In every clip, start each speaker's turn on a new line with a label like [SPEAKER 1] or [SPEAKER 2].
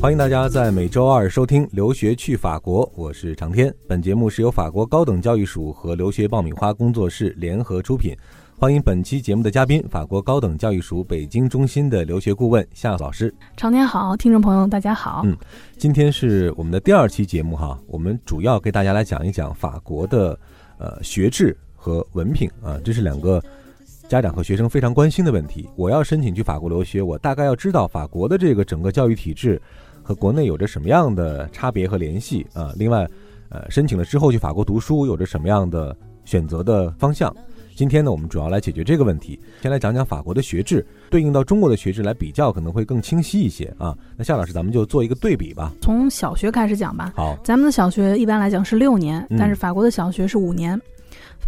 [SPEAKER 1] 欢迎大家在每周二收听《留学去法国》，我是长天。本节目是由法国高等教育署和留学爆米花工作室联合出品。欢迎本期节目的嘉宾，法国高等教育署北京中心的留学顾问夏老师。
[SPEAKER 2] 长天好，听众朋友大家好。
[SPEAKER 1] 嗯，今天是我们的第二期节目哈，我们主要给大家来讲一讲法国的呃学制和文凭啊，这是两个。家长和学生非常关心的问题：我要申请去法国留学，我大概要知道法国的这个整个教育体制和国内有着什么样的差别和联系啊？另外，呃，申请了之后去法国读书有着什么样的选择的方向？今天呢，我们主要来解决这个问题。先来讲讲法国的学制，对应到中国的学制来比较，可能会更清晰一些啊。那夏老师，咱们就做一个对比吧。
[SPEAKER 2] 从小学开始讲吧。
[SPEAKER 1] 好，
[SPEAKER 2] 咱们的小学一般来讲是六年，但是法国的小学是五年。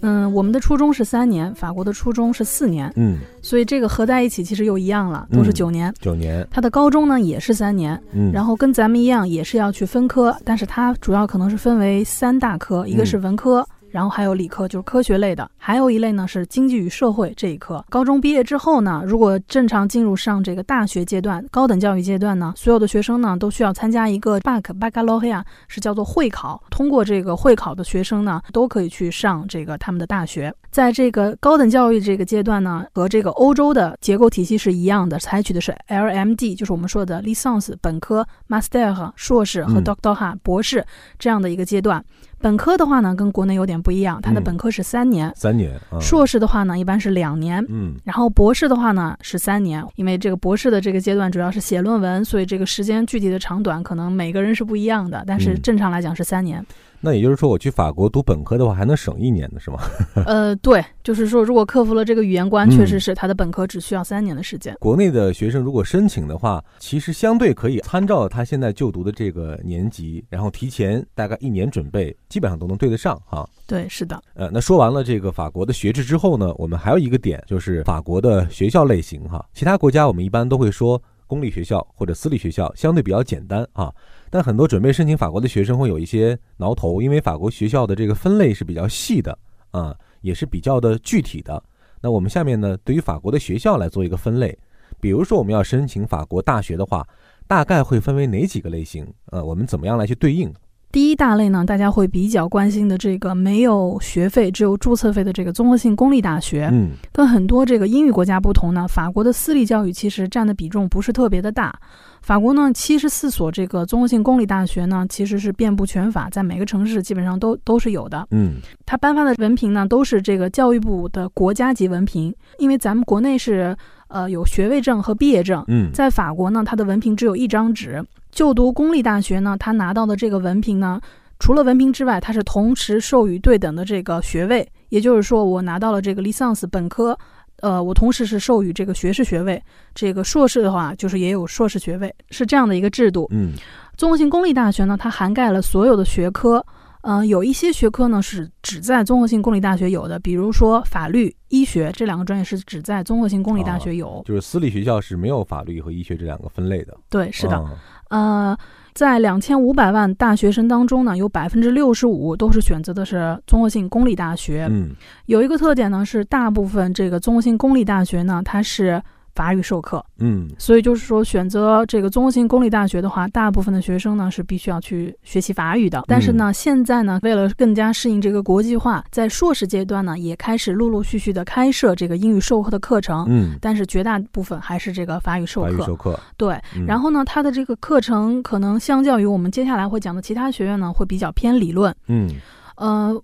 [SPEAKER 2] 嗯，我们的初中是三年，法国的初中是四年，
[SPEAKER 1] 嗯，
[SPEAKER 2] 所以这个合在一起其实又一样了，都是九年。
[SPEAKER 1] 九年，
[SPEAKER 2] 它的高中呢也是三年，
[SPEAKER 1] 嗯，
[SPEAKER 2] 然后跟咱们一样也是要去分科，但是它主要可能是分为三大科，一个是文科。然后还有理科，就是科学类的；还有一类呢是经济与社会这一科。高中毕业之后呢，如果正常进入上这个大学阶段、高等教育阶段呢，所有的学生呢都需要参加一个 bac bacalaoia，是叫做会考。通过这个会考的学生呢，都可以去上这个他们的大学。在这个高等教育这个阶段呢，和这个欧洲的结构体系是一样的，采取的是 LMD，就是我们说的 licence 本科、master 硕士和 doctor 博士这样的一个阶段。本科的话呢，跟国内有点不一样，它的本科是三年，
[SPEAKER 1] 三年。
[SPEAKER 2] 硕士的话呢，一般是两年，
[SPEAKER 1] 嗯。
[SPEAKER 2] 然后博士的话呢是三年，因为这个博士的这个阶段主要是写论文，所以这个时间具体的长短可能每个人是不一样的，但是正常来讲是三年。
[SPEAKER 1] 那也就是说，我去法国读本科的话，还能省一年的是吗？
[SPEAKER 2] 呃，对，就是说，如果克服了这个语言关，确实是他的本科只需要三年的时间。
[SPEAKER 1] 国内的学生如果申请的话，其实相对可以参照他现在就读的这个年级，然后提前大概一年准备，基本上都能对得上哈。
[SPEAKER 2] 对，是的。
[SPEAKER 1] 呃，那说完了这个法国的学制之后呢，我们还有一个点就是法国的学校类型哈。其他国家我们一般都会说公立学校或者私立学校相对比较简单啊。那很多准备申请法国的学生会有一些挠头，因为法国学校的这个分类是比较细的，啊，也是比较的具体的。那我们下面呢，对于法国的学校来做一个分类，比如说我们要申请法国大学的话，大概会分为哪几个类型？呃，我们怎么样来去对应？
[SPEAKER 2] 第一大类呢，大家会比较关心的这个没有学费、只有注册费的这个综合性公立大学。
[SPEAKER 1] 嗯，
[SPEAKER 2] 跟很多这个英语国家不同呢，法国的私立教育其实占的比重不是特别的大。法国呢，七十四所这个综合性公立大学呢，其实是遍布全法，在每个城市基本上都都是有的。
[SPEAKER 1] 嗯，
[SPEAKER 2] 它颁发的文凭呢，都是这个教育部的国家级文凭，因为咱们国内是呃有学位证和毕业证。
[SPEAKER 1] 嗯，
[SPEAKER 2] 在法国呢，它的文凭只有一张纸。就读公立大学呢，他拿到的这个文凭呢，除了文凭之外，他是同时授予对等的这个学位。也就是说，我拿到了这个 license 本科，呃，我同时是授予这个学士学位。这个硕士的话，就是也有硕士学位，是这样的一个制度。
[SPEAKER 1] 嗯，
[SPEAKER 2] 综合性公立大学呢，它涵盖了所有的学科。嗯，有一些学科呢是只在综合性公立大学有的，比如说法律、医学这两个专业是只在综合性公立大学有。
[SPEAKER 1] 就是私立学校是没有法律和医学这两个分类的。
[SPEAKER 2] 对，是的。呃，在两千五百万大学生当中呢，有百分之六十五都是选择的是综合性公立大学。
[SPEAKER 1] 嗯，
[SPEAKER 2] 有一个特点呢，是大部分这个综合性公立大学呢，它是。法语授课，
[SPEAKER 1] 嗯，
[SPEAKER 2] 所以就是说，选择这个综合性公立大学的话，大部分的学生呢是必须要去学习法语的。但是呢，现在呢，为了更加适应这个国际化，在硕士阶段呢，也开始陆陆续续的开设这个英语授课的课程，
[SPEAKER 1] 嗯，
[SPEAKER 2] 但是绝大部分还是这个法语授课。
[SPEAKER 1] 法语授课，
[SPEAKER 2] 对。然后呢，它的这个课程可能相较于我们接下来会讲的其他学院呢，会比较偏理论。
[SPEAKER 1] 嗯，
[SPEAKER 2] 呃，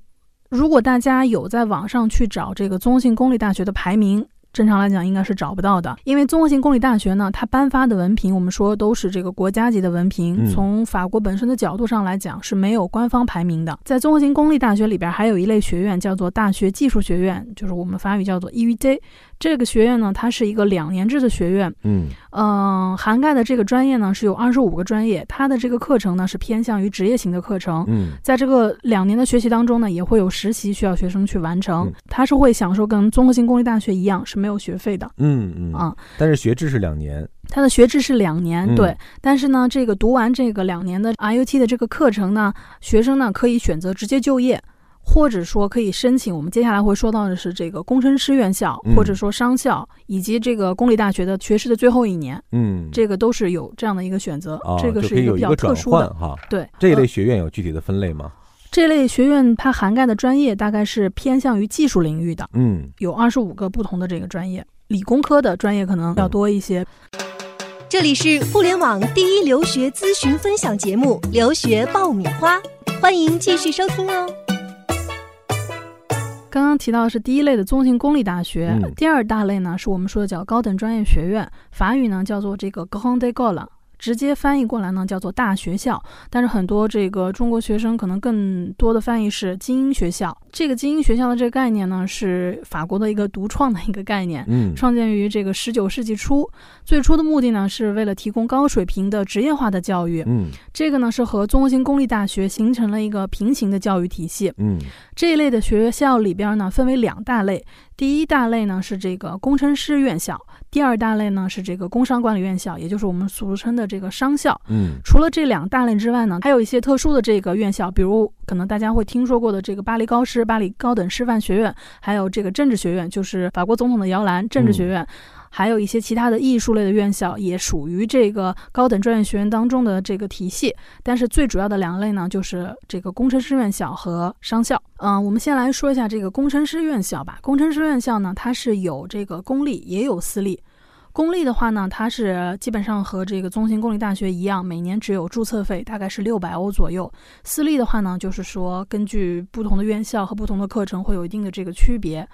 [SPEAKER 2] 如果大家有在网上去找这个综合性公立大学的排名。正常来讲应该是找不到的，因为综合性公立大学呢，它颁发的文凭，我们说都是这个国家级的文凭。从法国本身的角度上来讲，是没有官方排名的。在综合性公立大学里边，还有一类学院叫做大学技术学院，就是我们法语叫做 EUD。这个学院呢，它是一个两年制的学院，
[SPEAKER 1] 嗯。
[SPEAKER 2] 嗯，涵盖的这个专业呢是有二十五个专业，它的这个课程呢是偏向于职业型的课程，
[SPEAKER 1] 嗯，
[SPEAKER 2] 在这个两年的学习当中呢，也会有实习需要学生去完成，它是会享受跟综合性公立大学一样是没有学费的，
[SPEAKER 1] 嗯嗯
[SPEAKER 2] 啊，
[SPEAKER 1] 但是学制是两年，
[SPEAKER 2] 它的学制是两年，对，但是呢，这个读完这个两年的 IUT 的这个课程呢，学生呢可以选择直接就业。或者说可以申请，我们接下来会说到的是这个工程师院校，
[SPEAKER 1] 嗯
[SPEAKER 2] 或者说商校，以及这个公立大学的学士的最后一年，
[SPEAKER 1] 嗯，
[SPEAKER 2] 这个都是有这样的一个选择。
[SPEAKER 1] 哦，
[SPEAKER 2] 这个
[SPEAKER 1] 是
[SPEAKER 2] 一个比较特殊的。
[SPEAKER 1] 哈。
[SPEAKER 2] 对，
[SPEAKER 1] 这一类
[SPEAKER 2] 呃
[SPEAKER 1] 学院有具体的分类吗？
[SPEAKER 2] 这类学院它涵盖的专业大概是偏向于技术领域的，
[SPEAKER 1] 嗯，
[SPEAKER 2] 有二十五个不同的这个专业，理工科的专业可能要多一些。
[SPEAKER 3] 这里是互联网第一留学咨询分享节目《留学爆米花》，欢迎继续收听哦。
[SPEAKER 2] 刚刚提到的是第一类的综合性公立大学，
[SPEAKER 1] 嗯
[SPEAKER 2] 第二大类呢是我们说的叫高等专业学院，法语呢叫做这个 Grande École。直接翻译过来呢，叫做大学校，但是很多这个中国学生可能更多的翻译是精英学校。这个精英学校的这个概念呢，是法国的一个独创的一个概念，
[SPEAKER 1] 嗯，
[SPEAKER 2] 创建于这个十九世纪初。最初的目的呢，是为了提供高水平的职业化的教育。
[SPEAKER 1] 嗯
[SPEAKER 2] 这个呢，是和综合性公立大学形成了一个平行的教育体系。
[SPEAKER 1] 嗯
[SPEAKER 2] 这一类的学校里边呢，分为两大类。第一大类呢是这个工程师院校，第二大类呢是这个工商管理院校，也就是我们俗称的这个商校。
[SPEAKER 1] 嗯
[SPEAKER 2] 除了这两大类之外呢，还有一些特殊的这个院校，比如可能大家会听说过的这个巴黎高师、巴黎高等师范学院，还有这个政治学院，就是法国总统的摇篮政治学院。还有一些其他的艺术类的院校也属于这个高等专业学院当中的这个体系，但是最主要的两类呢，就是这个工程师院校和商校。嗯、我们先来说一下这个工程师院校吧。工程师院校呢，它是有这个公立也有私立。公立的话呢，它是基本上和这个中心公立大学一样，每年只有注册费，大概是六百欧左右。私立的话呢，就是说根据不同的院校和不同的课程会有一定的这个区别。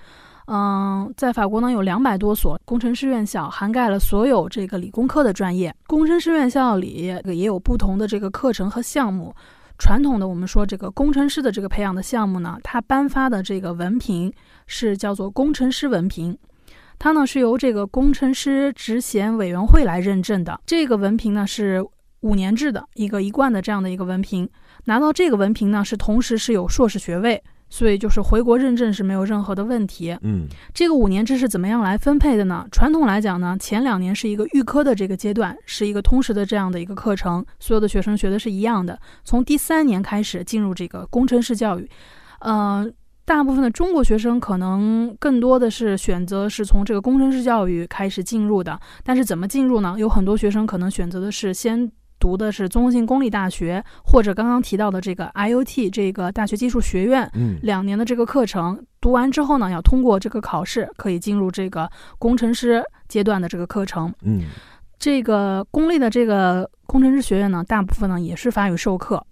[SPEAKER 2] 嗯，在法国呢有两百多所工程师院校，涵盖了所有这个理工科的专业。工程师院校里也有不同的这个课程和项目。传统的我们说这个工程师的这个培养的项目呢，它颁发的这个文凭是叫做工程师文凭。它呢是由这个工程师职衔委员会来认证的。这个文凭呢是五年制的一个一贯的这样的一个文凭。拿到这个文凭呢，是同时是有硕士学位，所以就是回国认证是没有任何的问题。
[SPEAKER 1] 嗯
[SPEAKER 2] 这个五年制是怎么样来分配的呢？传统来讲呢，前两年是一个预科的这个阶段，是一个通识的这样的一个课程，所有的学生学的是一样的。从第三年开始进入这个工程师教育，呃。大部分的中国学生可能更多的是选择是从这个工程师教育开始进入的，但是怎么进入呢？有很多学生可能选择的是先读的是综合性公立大学，或者刚刚提到的这个 IOT 这个大学技术学院，
[SPEAKER 1] 嗯
[SPEAKER 2] 两年的这个课程，读完之后呢，要通过这个考试，可以进入这个工程师阶段的这个课程。
[SPEAKER 1] 嗯
[SPEAKER 2] 这个公立的这个工程师学院呢，大部分呢也是法语授课。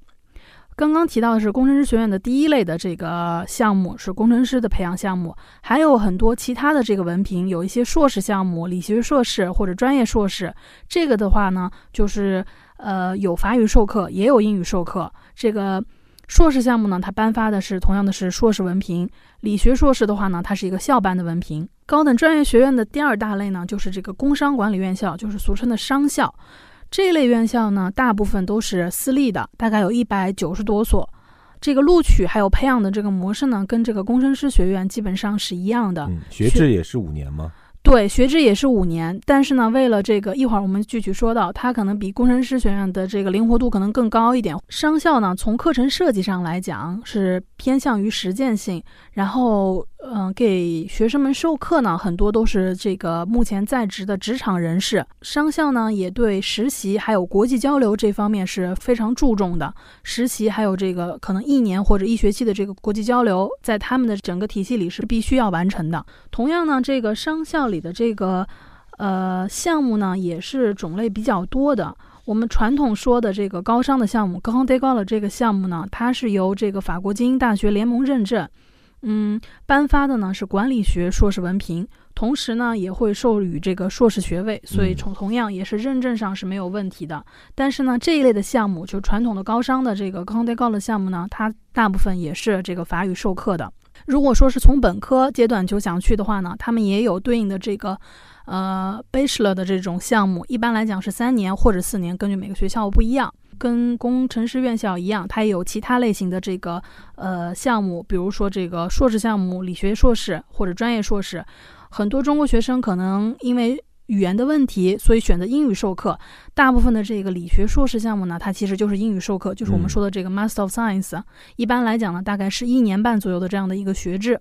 [SPEAKER 2] 刚刚提到的是工程师学院的第一类的这个项目是工程师的培养项目，还有很多其他的这个文凭，有一些硕士项目、理学硕士或者专业硕士。这个的话呢，就是呃有法语授课，也有英语授课。这个硕士项目呢，它颁发的是同样的是硕士文凭；理学硕士的话呢，它是一个校办的文凭。高等专业学院的第二大类呢，就是这个工商管理院校，就是俗称的商校。这一类院校呢，大部分都是私立的，大概有一百九十多所。这个录取还有培养的这个模式呢，跟这个工程师学院基本上是一样的。
[SPEAKER 1] 嗯，学制也是五年吗？
[SPEAKER 2] 对，学制也是五年，但是呢，为了这个，一会儿我们具体说到，它可能比工程师学院的这个灵活度可能更高一点。商校呢，从课程设计上来讲是偏向于实践性，然后，嗯、给学生们授课呢，很多都是这个目前在职的职场人士。商校呢，也对实习还有国际交流这方面是非常注重的。实习还有这个可能一年或者一学期的这个国际交流，在他们的整个体系里是必须要完成的。同样呢，这个商校里的这个呃项目呢，也是种类比较多的。我们传统说的这个高商的项目 g r a n d é c o l 这个项目呢，它是由这个法国精英大学联盟认证，嗯，颁发的呢是管理学硕士文凭，同时呢也会授予这个硕士学位，所以
[SPEAKER 1] 嗯
[SPEAKER 2] 从同样也是认证上是没有问题的。但是呢，这一类的项目，就传统的高商的这个 g o l 的项目呢，它大部分也是这个法语授课的。如果说是从本科阶段就想去的话呢，他们也有对应的这个呃 bachelor 的这种项目，一般来讲是三年或者四年，根据每个学校不一样。跟工程师院校一样，它也有其他类型的这个呃项目，比如说这个硕士项目、理学硕士或者专业硕士。很多中国学生可能因为语言的问题，所以选择英语授课。大部分的这个理学硕士项目呢，它其实就是英语授课，就是我们说的这个 Master of Science。一般来讲呢，大概是一年半左右的这样的一个学制。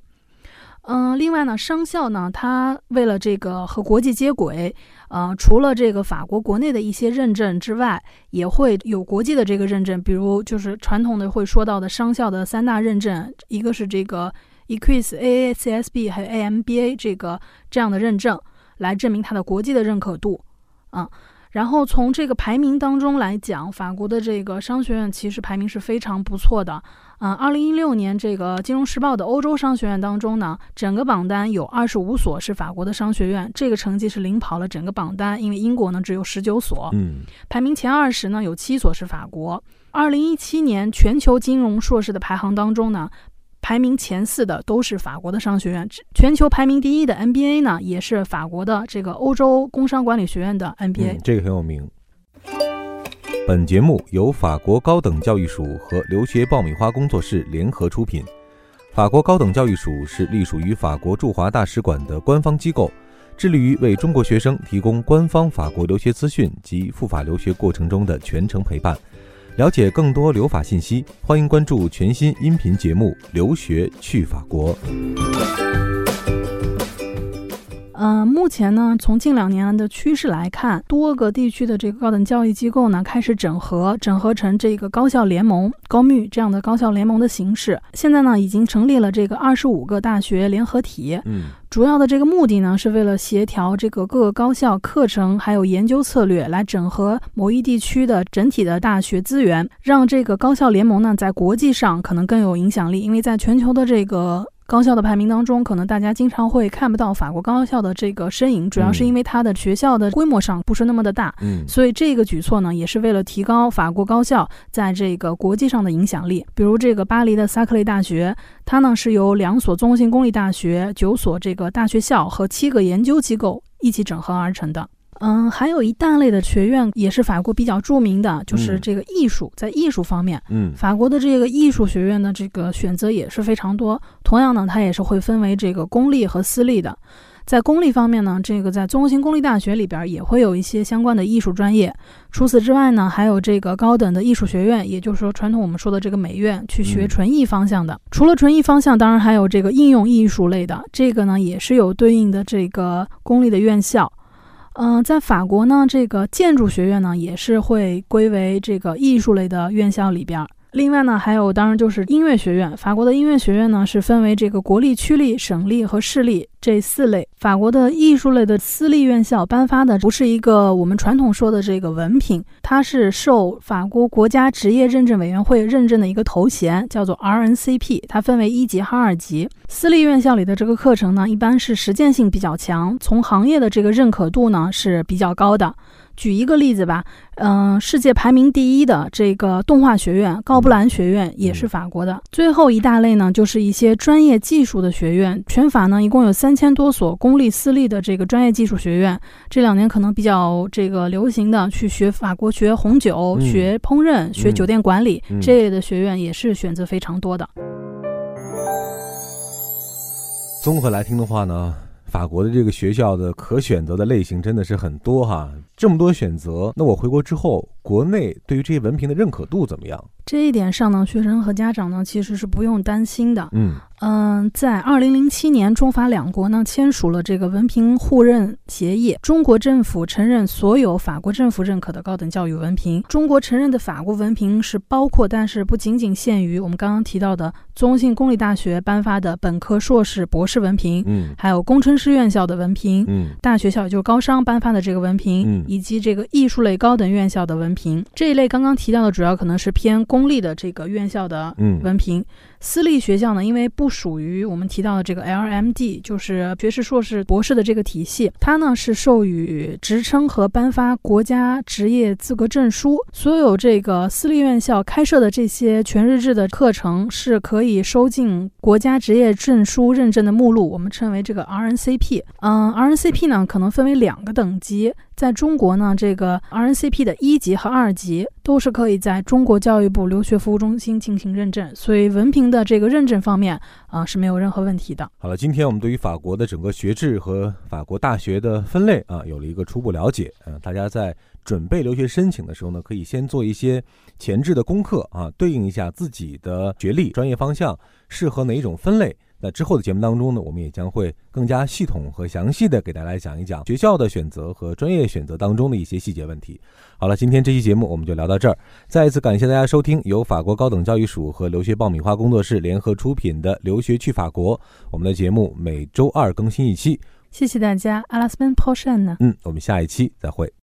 [SPEAKER 2] 嗯，另外呢，商校呢，它为了这个和国际接轨，呃，除了这个法国国内的一些认证之外，也会有国际的这个认证，比如就是传统的会说到的商校的三大认证，一个是这个 EQUIS、AACSB 还有 AMBA 这个这样的认证，来证明它的国际的认可度，啊。然后从这个排名当中来讲，法国的这个商学院其实排名是非常不错的。啊，二零一六年这个《金融时报》的欧洲商学院当中呢，整个榜单有二十五所是法国的商学院，这个成绩是领跑了整个榜单，因为英国呢只有十九所。
[SPEAKER 1] 嗯，
[SPEAKER 2] 排名前二十呢有七所是法国。二零一七年全球金融硕士的排行当中呢。排名前四的都是法国的商学院，全球排名第一的 NBA 呢，也是法国的这个欧洲工商管理学院的 NBA，
[SPEAKER 1] 这个很有名。本节目由法国高等教育署和留学爆米花工作室联合出品。法国高等教育署是隶属于法国驻华大使馆的官方机构，致力于为中国学生提供官方法国留学资讯及赴法留学过程中的全程陪伴。了解更多留法信息，欢迎关注全新音频节目《留学去法国》。
[SPEAKER 2] 嗯，目前呢，从近两年的趋势来看，多个地区的这个高等教育机构呢开始整合，整合成这个高校联盟、高密这样的高校联盟的形式。现在呢，已经成立了这个二十五个大学联合体。
[SPEAKER 1] 嗯，
[SPEAKER 2] 主要的这个目的呢，是为了协调这个各个高校课程还有研究策略，来整合某一地区的整体的大学资源，让这个高校联盟呢在国际上可能更有影响力。因为在全球的这个高校的排名当中，可能大家经常会看不到法国高校的这个身影，主要是因为它的学校的规模上不是那么的大。
[SPEAKER 1] 嗯，
[SPEAKER 2] 所以这个举措呢，也是为了提高法国高校在这个国际上的影响力。比如这个巴黎的萨克雷大学，它呢是由两所综合性公立大学、九所这个大学校和七个研究机构一起整合而成的。嗯，还有一大类的学院也是法国比较著名的，就是这个艺术，在艺术方面，
[SPEAKER 1] 嗯，
[SPEAKER 2] 法国的这个艺术学院的这个选择也是非常多。同样呢，它也是会分为这个公立和私立的。在公立方面呢，这个在综合性公立大学里边也会有一些相关的艺术专业。除此之外呢，还有这个高等的艺术学院，也就是说传统我们说的这个美院，去学纯艺方向的。除了纯艺方向，当然还有这个应用艺术类的，这个呢也是有对应的这个公立的院校。嗯，在法国呢，这个建筑学院呢也是会归为这个艺术类的院校里边。另外呢，还有当然就是音乐学院。法国的音乐学院呢是分为这个国立、区立、省立和市立这四类。法国的艺术类的私立院校颁发的不是一个我们传统说的这个文凭，它是受法国国家职业认证委员会认证的一个头衔，叫做 RNCP。它分为一级和二级。私立院校里的这个课程呢，一般是实践性比较强，从行业的这个认可度呢是比较高的。举一个例子吧，嗯，世界排名第一的这个动画学院高布兰学院也是法国的。最后一大类呢，就是一些专业技术的学院。全法呢，一共有三千多所公立、私立的这个专业技术学院。这两年可能比较这个流行的，去学法国学红酒、学烹饪、学酒店管理这类的学院，也是选择非常多的。
[SPEAKER 1] 综合来听的话呢？法国的这个学校的可选择的类型真的是很多哈，这么多选择，那我回国之后，国内对于这些文凭的认可度怎么样？
[SPEAKER 2] 这一点上呢，学生和家长呢其实是不用担心的。
[SPEAKER 1] 嗯
[SPEAKER 2] 嗯，在二零零七年，中法两国呢签署了这个文凭互认协议，中国政府承认所有法国政府认可的高等教育文凭。中国承认的法国文凭是包括，但是不仅仅限于我们刚刚提到的综合性公立大学颁发的本科、硕士、博士文凭，
[SPEAKER 1] 嗯，
[SPEAKER 2] 还有工程师院校的文凭，
[SPEAKER 1] 嗯，
[SPEAKER 2] 大学校就是高商颁发的这个文凭，
[SPEAKER 1] 嗯，
[SPEAKER 2] 以及这个艺术类高等院校的文凭。这一类刚刚提到的主要可能是偏。公立的这个院校的文凭，私立学校呢，因为不不属于我们提到的这个 LMD，就是学士、硕士、博士的这个体系，它呢是授予职称和颁发国家职业资格证书。所有这个私立院校开设的这些全日制的课程是可以收进国家职业证书认证的目录，我们称为这个 RNCP。嗯，RNCP 呢可能分为两个等级。在中国呢，这个 RNCP 的一级和二级都是可以在中国教育部留学服务中心进行认证，所以文凭的这个认证方面啊是没有任何问题的。
[SPEAKER 1] 好了，今天我们对于法国的整个学制和法国大学的分类啊有了一个初步了解。嗯，大家在准备留学申请的时候呢，可以先做一些前置的功课啊，对应一下自己的学历、专业方向适合哪一种分类。那之后的节目当中呢，我们也将会更加系统和详细的给大家讲一讲学校的选择和专业选择当中的一些细节问题。好了，今天这期节目我们就聊到这儿，再一次感谢大家收听由法国高等教育署和留学爆米花工作室联合出品的《留学去法国》，我们的节目每周二更新一期。
[SPEAKER 2] 谢谢大家，阿拉斯本 p o 呢？
[SPEAKER 1] 嗯，我们下一期再会。